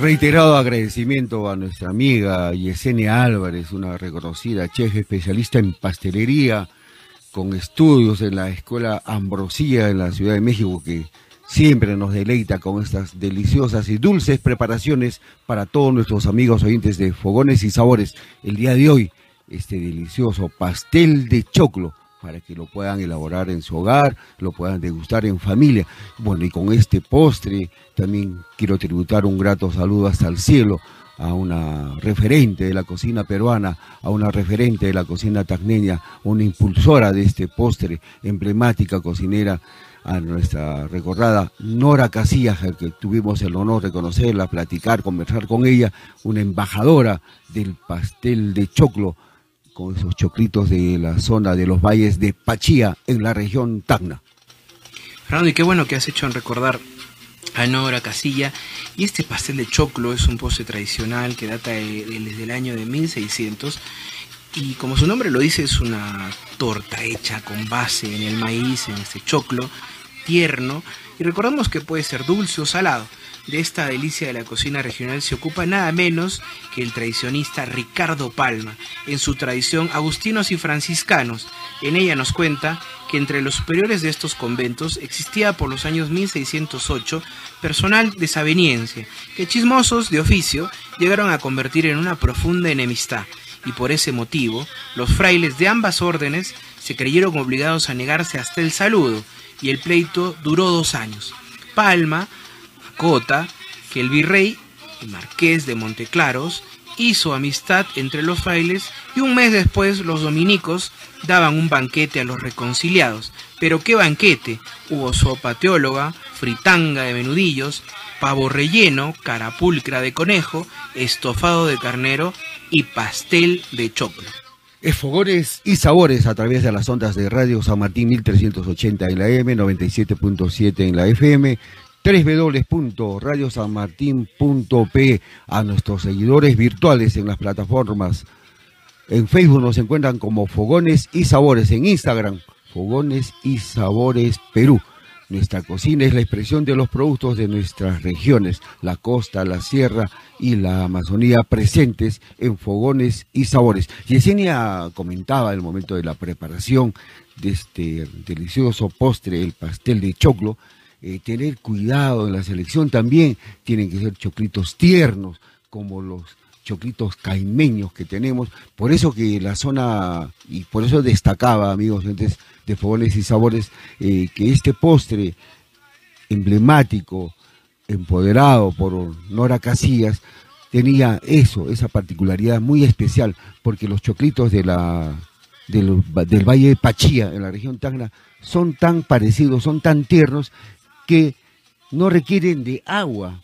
Reiterado agradecimiento a nuestra amiga Yesenia Álvarez, una reconocida chef especialista en pastelería, con estudios en la Escuela Ambrosía en la Ciudad de México, que siempre nos deleita con estas deliciosas y dulces preparaciones para todos nuestros amigos oyentes de Fogones y Sabores. El día de hoy, este delicioso pastel de choclo para que lo puedan elaborar en su hogar, lo puedan degustar en familia. Bueno, y con este postre también quiero tributar un grato saludo hasta el cielo a una referente de la cocina peruana, a una referente de la cocina tacneña, una impulsora de este postre, emblemática cocinera, a nuestra recordada Nora Casillas, que tuvimos el honor de conocerla, platicar, conversar con ella, una embajadora del pastel de choclo con esos choclitos de la zona de los valles de Pachía, en la región Tacna. Fernando, y qué bueno que has hecho en recordar a Nora Casilla. Y este pastel de choclo es un postre tradicional que data desde el año de 1600. Y como su nombre lo dice, es una torta hecha con base en el maíz, en este choclo tierno. Y recordamos que puede ser dulce o salado de esta delicia de la cocina regional se ocupa nada menos que el tradicionista Ricardo Palma, en su tradición Agustinos y Franciscanos. En ella nos cuenta que entre los superiores de estos conventos existía por los años 1608 personal desaveniencia, que chismosos de oficio llegaron a convertir en una profunda enemistad, y por ese motivo los frailes de ambas órdenes se creyeron obligados a negarse hasta el saludo, y el pleito duró dos años. Palma Cota que el virrey, el marqués de Monteclaros hizo amistad entre los frailes y un mes después los dominicos daban un banquete a los reconciliados. Pero qué banquete, hubo sopa teóloga, fritanga de menudillos, pavo relleno, carapulcra de conejo, estofado de carnero y pastel de choclo. Es Fogones y Sabores a través de las ondas de Radio San Martín 1380 en la M, 97.7 en la FM, www.radiosanmartin.p a nuestros seguidores virtuales en las plataformas. En Facebook nos encuentran como Fogones y Sabores, en Instagram Fogones y Sabores Perú. Nuestra cocina es la expresión de los productos de nuestras regiones, la costa, la sierra y la Amazonía presentes en fogones y sabores. Yesenia comentaba el momento de la preparación de este delicioso postre, el pastel de choclo, eh, tener cuidado en la selección también, tienen que ser choclitos tiernos, como los choclitos caimeños que tenemos. Por eso que la zona, y por eso destacaba, amigos de Fogones y Sabores, eh, que este postre emblemático, empoderado por Nora Casillas, tenía eso, esa particularidad muy especial, porque los choclitos del, del Valle de Pachía, en la región Tacna, son tan parecidos, son tan tiernos, que no requieren de agua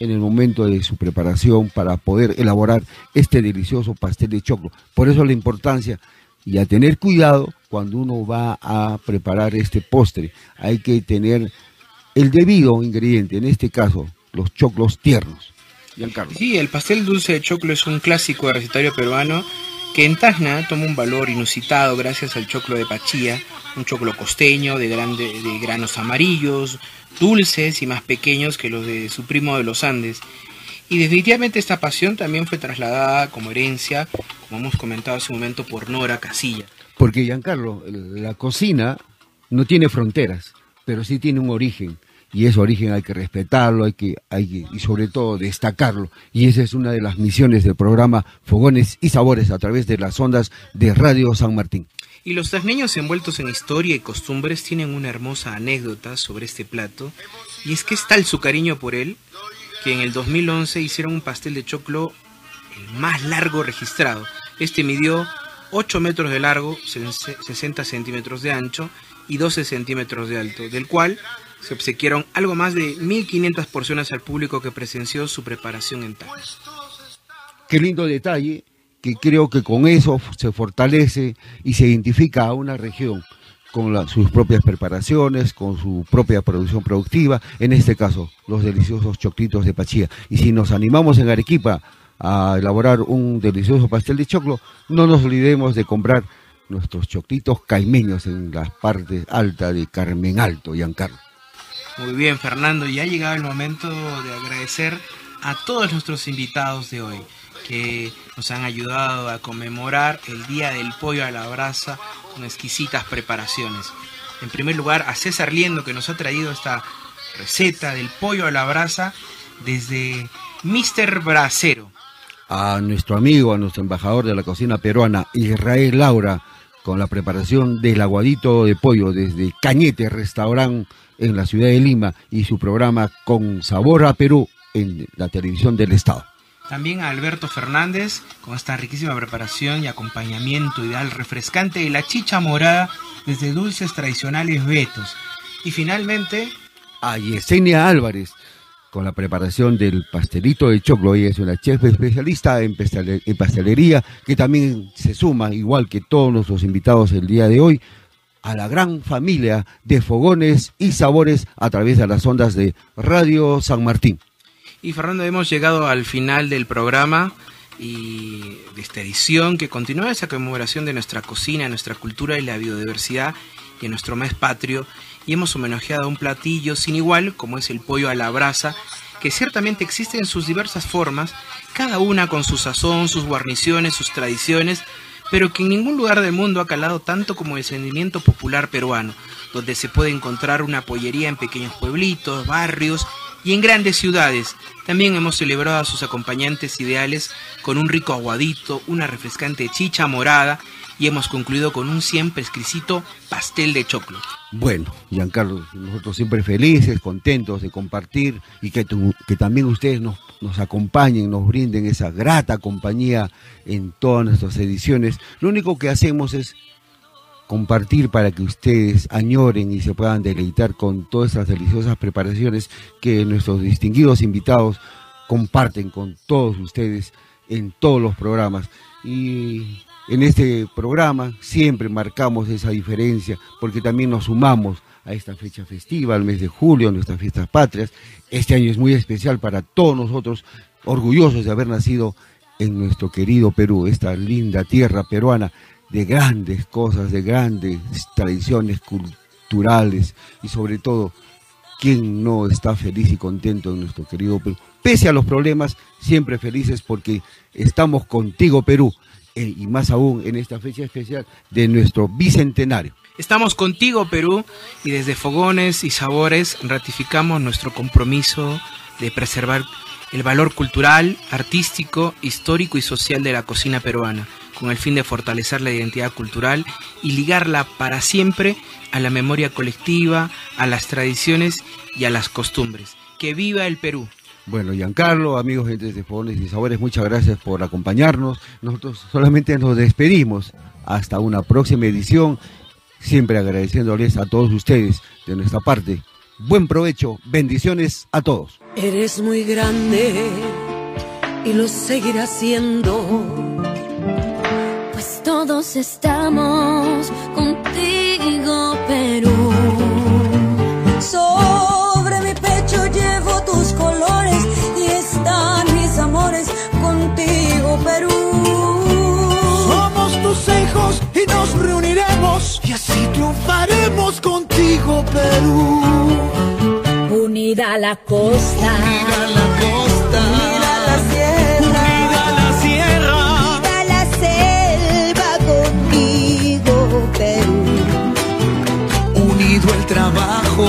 en el momento de su preparación para poder elaborar este delicioso pastel de choclo. Por eso la importancia y a tener cuidado cuando uno va a preparar este postre. Hay que tener el debido ingrediente, en este caso, los choclos tiernos. Sí, el pastel dulce de choclo es un clásico de recetario peruano que en Tacna toma un valor inusitado gracias al choclo de Pachía, un choclo costeño de granos amarillos, dulces y más pequeños que los de su primo de los Andes. Y definitivamente esta pasión también fue trasladada como herencia, como hemos comentado hace un momento, por Nora Casilla. Porque Giancarlo, la cocina no tiene fronteras, pero sí tiene un origen. Y ese origen hay que respetarlo, hay que, hay y sobre todo destacarlo. Y esa es una de las misiones del programa Fogones y Sabores a través de las ondas de Radio San Martín. Y los tasneños envueltos en historia y costumbres tienen una hermosa anécdota sobre este plato, y es que es tal su cariño por él, que en el 2011 hicieron un pastel de choclo el más largo registrado. Este midió 8 metros de largo, 60 centímetros de ancho y 12 centímetros de alto, del cual se obsequiaron algo más de 1.500 porciones al público que presenció su preparación en tal. Qué lindo detalle que creo que con eso se fortalece y se identifica a una región con sus propias preparaciones, con su propia producción productiva, en este caso los deliciosos choclitos de Pachía. Y si nos animamos en Arequipa a elaborar un delicioso pastel de choclo, no nos olvidemos de comprar nuestros choclitos caimeños en la parte alta de Carmen Alto, Giancarlo. Muy bien, Fernando, ya ha llegado el momento de agradecer a todos nuestros invitados de hoy que nos han ayudado a conmemorar el Día del Pollo a la Brasa con exquisitas preparaciones. En primer lugar, a César Liendo que nos ha traído esta receta del pollo a la brasa desde Mr. Bracero. A nuestro amigo, a nuestro embajador de la cocina peruana, Israel Laura, con la preparación del aguadito de pollo desde Cañete Restaurant en la ciudad de Lima y su programa Con Sabor a Perú en la televisión del Estado. También a Alberto Fernández con esta riquísima preparación y acompañamiento ideal refrescante de la chicha morada desde dulces tradicionales Betos. Y finalmente a Yesenia Álvarez con la preparación del pastelito de choclo. Ella es una chef especialista en pastelería que también se suma, igual que todos nuestros invitados el día de hoy, a la gran familia de fogones y sabores a través de las ondas de Radio San Martín. Y Fernando, hemos llegado al final del programa y de esta edición que continúa esa conmemoración de nuestra cocina, nuestra cultura y la biodiversidad y nuestro mes patrio. Y hemos homenajeado un platillo sin igual como es el pollo a la brasa, que ciertamente existe en sus diversas formas, cada una con su sazón, sus guarniciones, sus tradiciones, pero que en ningún lugar del mundo ha calado tanto como el sentimiento popular peruano, donde se puede encontrar una pollería en pequeños pueblitos, barrios y en grandes ciudades. También hemos celebrado a sus acompañantes ideales con un rico aguadito, una refrescante chicha morada y hemos concluido con un siempre exquisito pastel de choclo. Bueno, Giancarlo, nosotros siempre felices, contentos de compartir y que, que también ustedes nos, nos acompañen, nos brinden esa grata compañía en todas nuestras ediciones. Lo único que hacemos es compartir para que ustedes añoren y se puedan deleitar con todas estas deliciosas preparaciones que nuestros distinguidos invitados comparten con todos ustedes en todos los programas. Y en este programa siempre marcamos esa diferencia porque también nos sumamos a esta fecha festiva, al mes de julio, a nuestras fiestas patrias. Este año es muy especial para todos nosotros, orgullosos de haber nacido en nuestro querido Perú, esta linda tierra peruana de grandes cosas, de grandes tradiciones culturales y sobre todo, ¿quién no está feliz y contento en nuestro querido Perú? Pese a los problemas, siempre felices porque estamos contigo Perú eh, y más aún en esta fecha especial de nuestro bicentenario. Estamos contigo Perú y desde Fogones y Sabores ratificamos nuestro compromiso de preservar el valor cultural, artístico, histórico y social de la cocina peruana con el fin de fortalecer la identidad cultural y ligarla para siempre a la memoria colectiva, a las tradiciones y a las costumbres. ¡Que viva el Perú! Bueno, Giancarlo, amigos de Fogones y Sabores, muchas gracias por acompañarnos. Nosotros solamente nos despedimos. Hasta una próxima edición, siempre agradeciéndoles a todos ustedes de nuestra parte. Buen provecho, bendiciones a todos. Eres muy grande y lo seguirás siendo estamos contigo, Perú. Sobre mi pecho llevo tus colores y están mis amores contigo, Perú. Somos tus hijos y nos reuniremos y así triunfaremos contigo, Perú. Unida la costa. Unida la costa. Trabajo,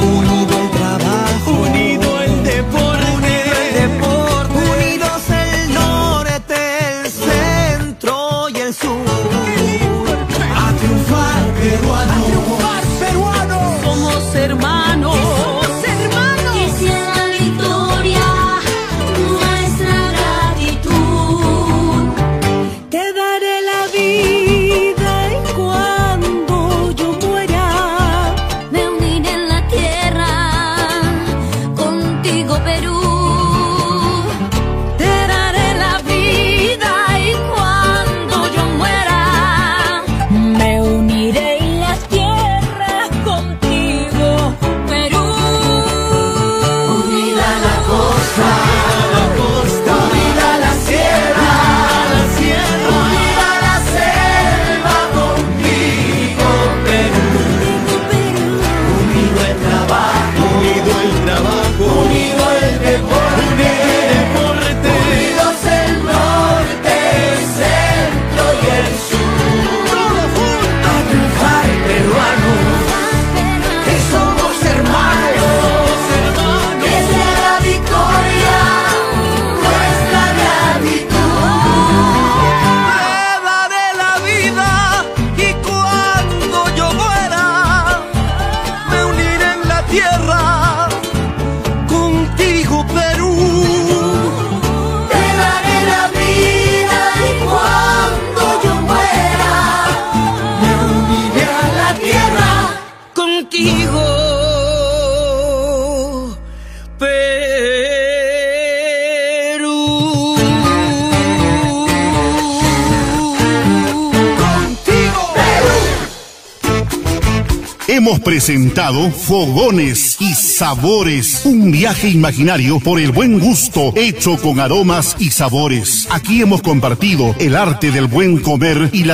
Fogones y Sabores, un viaje imaginario por el buen gusto hecho con aromas y sabores. Aquí hemos compartido el arte del buen comer y la